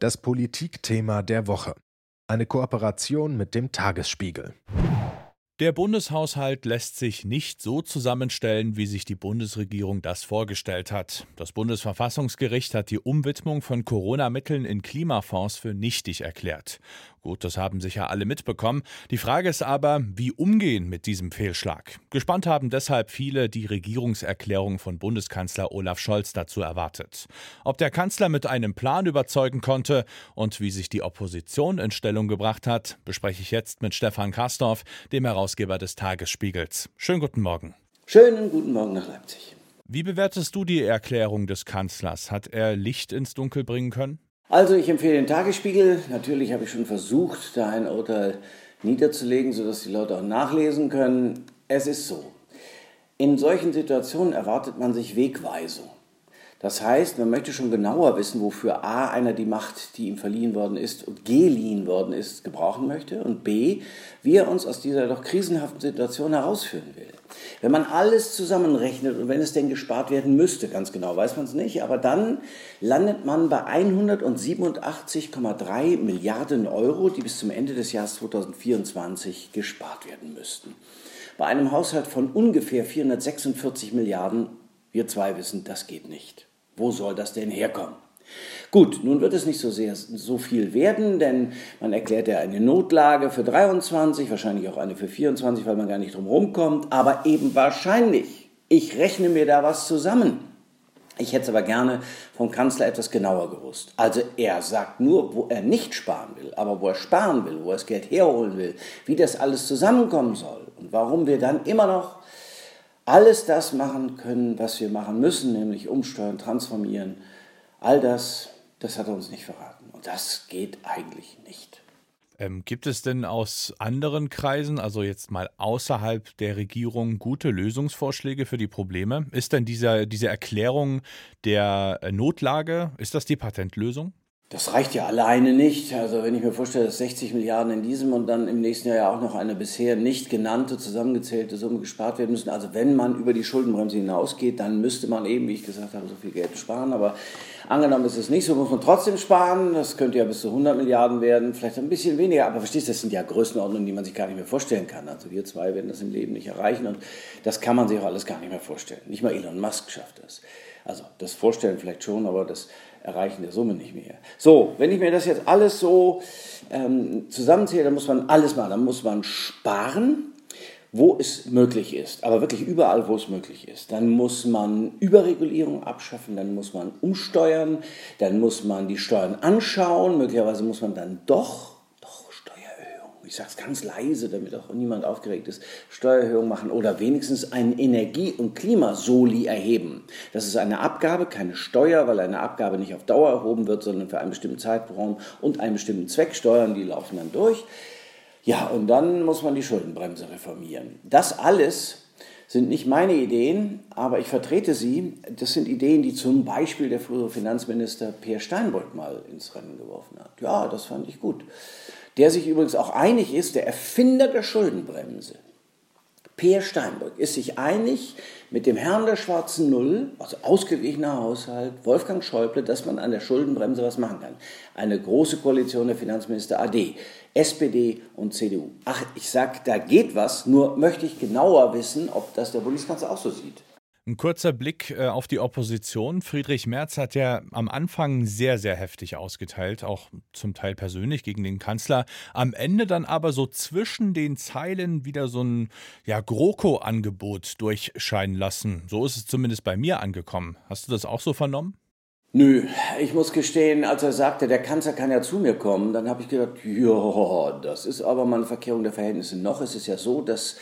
Das Politikthema der Woche. Eine Kooperation mit dem Tagesspiegel. Der Bundeshaushalt lässt sich nicht so zusammenstellen, wie sich die Bundesregierung das vorgestellt hat. Das Bundesverfassungsgericht hat die Umwidmung von Corona-Mitteln in Klimafonds für nichtig erklärt. Gut, das haben sicher alle mitbekommen. Die Frage ist aber, wie umgehen mit diesem Fehlschlag. Gespannt haben deshalb viele die Regierungserklärung von Bundeskanzler Olaf Scholz dazu erwartet. Ob der Kanzler mit einem Plan überzeugen konnte und wie sich die Opposition in Stellung gebracht hat, bespreche ich jetzt mit Stefan Kastorf, dem Herausgeber des Tagesspiegels. Schönen guten Morgen. Schönen guten Morgen nach Leipzig. Wie bewertest du die Erklärung des Kanzlers? Hat er Licht ins Dunkel bringen können? Also ich empfehle den Tagesspiegel. Natürlich habe ich schon versucht, da ein Urteil niederzulegen, sodass die Leute auch nachlesen können. Es ist so. In solchen Situationen erwartet man sich Wegweisung. Das heißt, man möchte schon genauer wissen, wofür A einer die Macht, die ihm verliehen worden ist und geliehen worden ist, gebrauchen möchte und B, wie er uns aus dieser doch krisenhaften Situation herausführen will. Wenn man alles zusammenrechnet und wenn es denn gespart werden müsste, ganz genau weiß man es nicht, aber dann landet man bei 187,3 Milliarden Euro, die bis zum Ende des Jahres 2024 gespart werden müssten. Bei einem Haushalt von ungefähr 446 Milliarden wir zwei wissen, das geht nicht. Wo soll das denn herkommen? Gut, nun wird es nicht so sehr so viel werden, denn man erklärt ja eine Notlage für 23, wahrscheinlich auch eine für 24, weil man gar nicht drum rumkommt, aber eben wahrscheinlich. Ich rechne mir da was zusammen. Ich hätte es aber gerne vom Kanzler etwas genauer gewusst. Also er sagt nur, wo er nicht sparen will, aber wo er sparen will, wo er das Geld herholen will, wie das alles zusammenkommen soll und warum wir dann immer noch alles das machen können, was wir machen müssen, nämlich umsteuern, transformieren, all das, das hat er uns nicht verraten. Und das geht eigentlich nicht. Ähm, gibt es denn aus anderen Kreisen, also jetzt mal außerhalb der Regierung, gute Lösungsvorschläge für die Probleme? Ist denn dieser, diese Erklärung der Notlage, ist das die Patentlösung? Das reicht ja alleine nicht. Also wenn ich mir vorstelle, dass 60 Milliarden in diesem und dann im nächsten Jahr ja auch noch eine bisher nicht genannte, zusammengezählte Summe gespart werden müssen. Also wenn man über die Schuldenbremse hinausgeht, dann müsste man eben, wie ich gesagt habe, so viel Geld sparen. Aber angenommen ist es nicht so, muss man trotzdem sparen. Das könnte ja bis zu 100 Milliarden werden, vielleicht ein bisschen weniger. Aber verstehst du, das sind ja Größenordnungen, die man sich gar nicht mehr vorstellen kann. Also wir zwei werden das im Leben nicht erreichen und das kann man sich auch alles gar nicht mehr vorstellen. Nicht mal Elon Musk schafft das. Also das Vorstellen vielleicht schon, aber das Erreichen der Summe nicht mehr. So, wenn ich mir das jetzt alles so ähm, zusammenzähle, dann muss man alles machen. Dann muss man sparen, wo es möglich ist, aber wirklich überall, wo es möglich ist. Dann muss man Überregulierung abschaffen, dann muss man umsteuern, dann muss man die Steuern anschauen, möglicherweise muss man dann doch ich sage es ganz leise, damit auch niemand aufgeregt ist, Steuererhöhung machen oder wenigstens einen Energie- und Klimasoli erheben. Das ist eine Abgabe, keine Steuer, weil eine Abgabe nicht auf Dauer erhoben wird, sondern für einen bestimmten Zeitraum und einen bestimmten Zweck. Steuern, die laufen dann durch. Ja, und dann muss man die Schuldenbremse reformieren. Das alles sind nicht meine Ideen, aber ich vertrete sie. Das sind Ideen, die zum Beispiel der frühere Finanzminister Peer Steinbrück mal ins Rennen geworfen hat. Ja, das fand ich gut der sich übrigens auch einig ist, der Erfinder der Schuldenbremse, Peer Steinbrück, ist sich einig mit dem Herrn der schwarzen Null, also ausgeglichener Haushalt, Wolfgang Schäuble, dass man an der Schuldenbremse was machen kann. Eine große Koalition der Finanzminister AD, SPD und CDU. Ach, ich sag, da geht was, nur möchte ich genauer wissen, ob das der Bundeskanzler auch so sieht. Ein kurzer Blick äh, auf die Opposition. Friedrich Merz hat ja am Anfang sehr, sehr heftig ausgeteilt, auch zum Teil persönlich gegen den Kanzler. Am Ende dann aber so zwischen den Zeilen wieder so ein ja, GroKo-Angebot durchscheinen lassen. So ist es zumindest bei mir angekommen. Hast du das auch so vernommen? Nö, ich muss gestehen, als er sagte, der Kanzler kann ja zu mir kommen, dann habe ich gedacht, ja, das ist aber mal eine Verkehrung der Verhältnisse. Noch ist es ja so, dass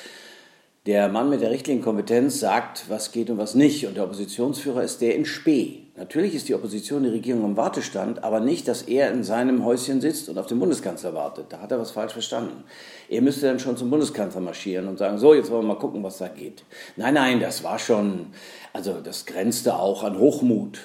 der Mann mit der richtigen Kompetenz sagt, was geht und was nicht. Und der Oppositionsführer ist der in Spee. Natürlich ist die Opposition die Regierung am Wartestand, aber nicht, dass er in seinem Häuschen sitzt und auf den Bundeskanzler wartet. Da hat er was falsch verstanden. Er müsste dann schon zum Bundeskanzler marschieren und sagen, so, jetzt wollen wir mal gucken, was da geht. Nein, nein, das war schon, also das grenzte auch an Hochmut.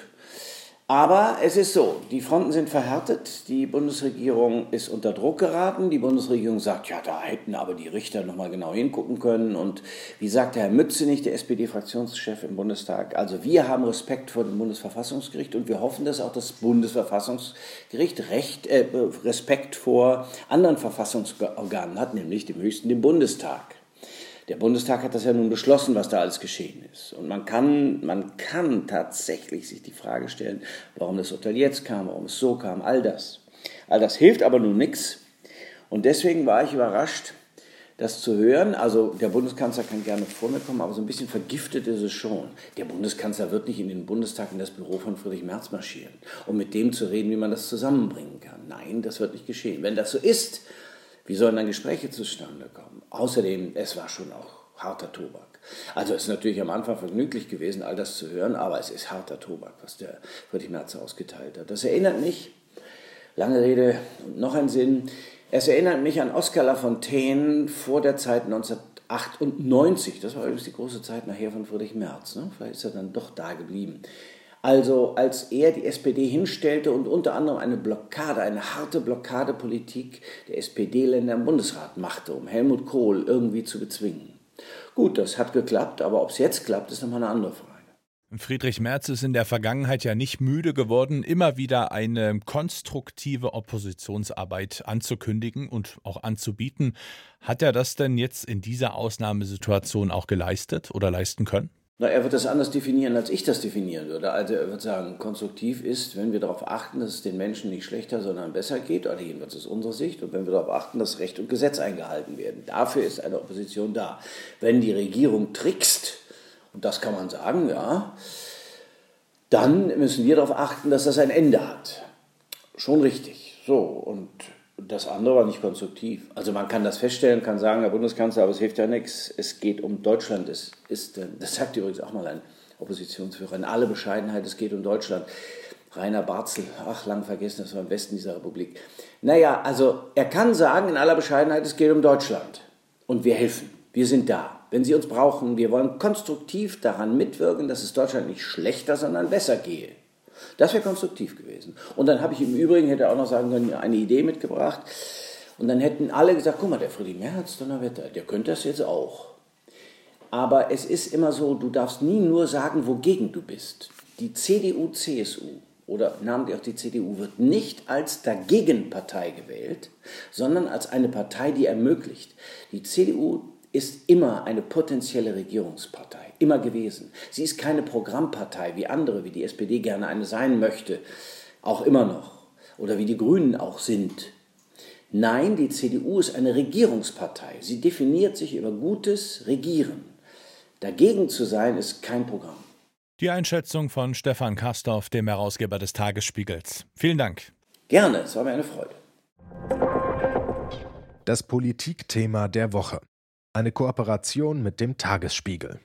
Aber es ist so, die Fronten sind verhärtet, die Bundesregierung ist unter Druck geraten, die Bundesregierung sagt, ja, da hätten aber die Richter nochmal genau hingucken können und wie sagt der Herr Mützenich, der SPD-Fraktionschef im Bundestag, also wir haben Respekt vor dem Bundesverfassungsgericht und wir hoffen, dass auch das Bundesverfassungsgericht Recht, äh, Respekt vor anderen Verfassungsorganen hat, nämlich dem höchsten, dem Bundestag. Der Bundestag hat das ja nun beschlossen, was da alles geschehen ist. Und man kann, man kann tatsächlich sich die Frage stellen, warum das Urteil jetzt kam, warum es so kam, all das. All das hilft aber nun nichts. Und deswegen war ich überrascht, das zu hören. Also der Bundeskanzler kann gerne vor mir kommen, aber so ein bisschen vergiftet ist es schon. Der Bundeskanzler wird nicht in den Bundestag in das Büro von Friedrich Merz marschieren, um mit dem zu reden, wie man das zusammenbringen kann. Nein, das wird nicht geschehen. Wenn das so ist, wie sollen dann Gespräche zustande kommen? Außerdem, es war schon auch harter Tobak. Also es ist natürlich am Anfang vergnüglich gewesen, all das zu hören, aber es ist harter Tobak, was der Friedrich Merz ausgeteilt hat. Das erinnert mich, lange Rede und noch ein Sinn, es erinnert mich an Oskar Lafontaine vor der Zeit 1998. Das war übrigens die große Zeit nachher von Friedrich Merz. Ne? Vielleicht ist er dann doch da geblieben. Also als er die SPD hinstellte und unter anderem eine Blockade, eine harte Blockadepolitik der SPD-Länder im Bundesrat machte, um Helmut Kohl irgendwie zu bezwingen. Gut, das hat geklappt, aber ob es jetzt klappt, ist nochmal eine andere Frage. Friedrich Merz ist in der Vergangenheit ja nicht müde geworden, immer wieder eine konstruktive Oppositionsarbeit anzukündigen und auch anzubieten. Hat er das denn jetzt in dieser Ausnahmesituation auch geleistet oder leisten können? Na, er wird das anders definieren, als ich das definieren würde. Also er wird sagen, konstruktiv ist, wenn wir darauf achten, dass es den Menschen nicht schlechter, sondern besser geht, oder jedenfalls aus unserer Sicht, und wenn wir darauf achten, dass Recht und Gesetz eingehalten werden. Dafür ist eine Opposition da. Wenn die Regierung trickst, und das kann man sagen, ja, dann müssen wir darauf achten, dass das ein Ende hat. Schon richtig. So, und das andere war nicht konstruktiv. Also man kann das feststellen, kann sagen, Herr Bundeskanzler, aber es hilft ja nichts. Es geht um Deutschland. Es ist, das sagt übrigens auch mal ein Oppositionsführer in aller Bescheidenheit, es geht um Deutschland. Rainer Barzel, ach, lang vergessen, das war im Westen dieser Republik. Naja, also er kann sagen in aller Bescheidenheit, es geht um Deutschland. Und wir helfen. Wir sind da. Wenn Sie uns brauchen, wir wollen konstruktiv daran mitwirken, dass es Deutschland nicht schlechter, sondern besser gehe. Das wäre konstruktiv gewesen. Und dann habe ich im Übrigen, hätte auch noch sagen können, eine Idee mitgebracht. Und dann hätten alle gesagt, guck mal, der Friedrich Merz, Donnerwetter, der könnte das jetzt auch. Aber es ist immer so, du darfst nie nur sagen, wogegen du bist. Die CDU, CSU oder namentlich auch die CDU wird nicht als Dagegenpartei gewählt, sondern als eine Partei, die ermöglicht. Die CDU ist immer eine potenzielle Regierungspartei immer gewesen. Sie ist keine Programmpartei wie andere, wie die SPD gerne eine sein möchte, auch immer noch, oder wie die Grünen auch sind. Nein, die CDU ist eine Regierungspartei. Sie definiert sich über gutes Regieren. Dagegen zu sein, ist kein Programm. Die Einschätzung von Stefan Kastorf, dem Herausgeber des Tagesspiegels. Vielen Dank. Gerne, es war mir eine Freude. Das Politikthema der Woche. Eine Kooperation mit dem Tagesspiegel.